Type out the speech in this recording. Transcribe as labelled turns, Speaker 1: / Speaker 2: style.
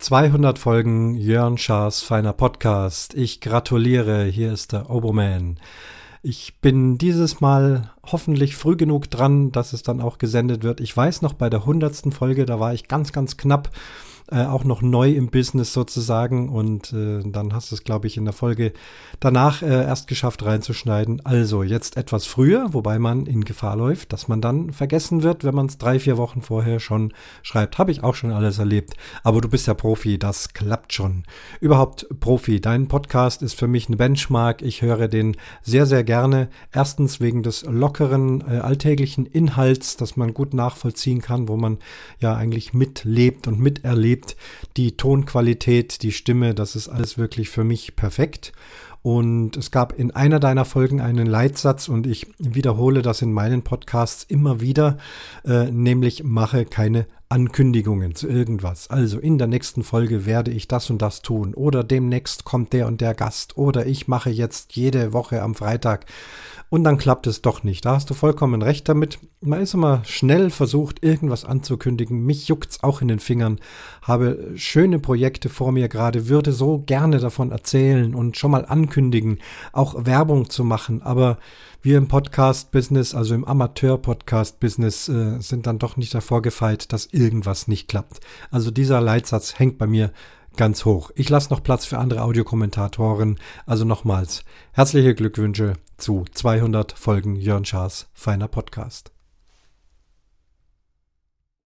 Speaker 1: 200 Folgen Jörn Schaas feiner Podcast. Ich gratuliere, hier ist der Oboman. Ich bin dieses Mal hoffentlich früh genug dran, dass es dann auch gesendet wird. Ich weiß noch, bei der hundertsten Folge, da war ich ganz, ganz knapp äh, auch noch neu im Business sozusagen. Und äh, dann hast du es, glaube ich, in der Folge danach äh, erst geschafft reinzuschneiden. Also jetzt etwas früher, wobei man in Gefahr läuft, dass man dann vergessen wird, wenn man es drei, vier Wochen vorher schon schreibt. Habe ich auch schon alles erlebt. Aber du bist ja Profi, das klappt schon. Überhaupt Profi. Dein Podcast ist für mich ein Benchmark. Ich höre den sehr, sehr gerne. Erstens wegen des lockeren, äh, alltäglichen Inhalts, dass man gut nachvollziehen kann, wo man ja eigentlich mitlebt und miterlebt. Die Tonqualität, die Stimme, das ist alles wirklich für mich perfekt. Und es gab in einer deiner Folgen einen Leitsatz und ich wiederhole das in meinen Podcasts immer wieder, äh, nämlich mache keine Ankündigungen zu irgendwas. Also in der nächsten Folge werde ich das und das tun oder demnächst kommt der und der Gast oder ich mache jetzt jede Woche am Freitag und dann klappt es doch nicht. Da hast du vollkommen recht damit. Man ist immer schnell versucht, irgendwas anzukündigen. Mich juckt's auch in den Fingern. Habe schöne Projekte vor mir gerade, würde so gerne davon erzählen und schon mal ankündigen, auch Werbung zu machen. Aber wir im Podcast-Business, also im Amateur-Podcast-Business, äh, sind dann doch nicht davor gefeit, dass irgendwas nicht klappt. Also dieser Leitsatz hängt bei mir ganz hoch. Ich lasse noch Platz für andere Audiokommentatoren. Also nochmals herzliche Glückwünsche zu 200 Folgen Jörn Schaas feiner Podcast.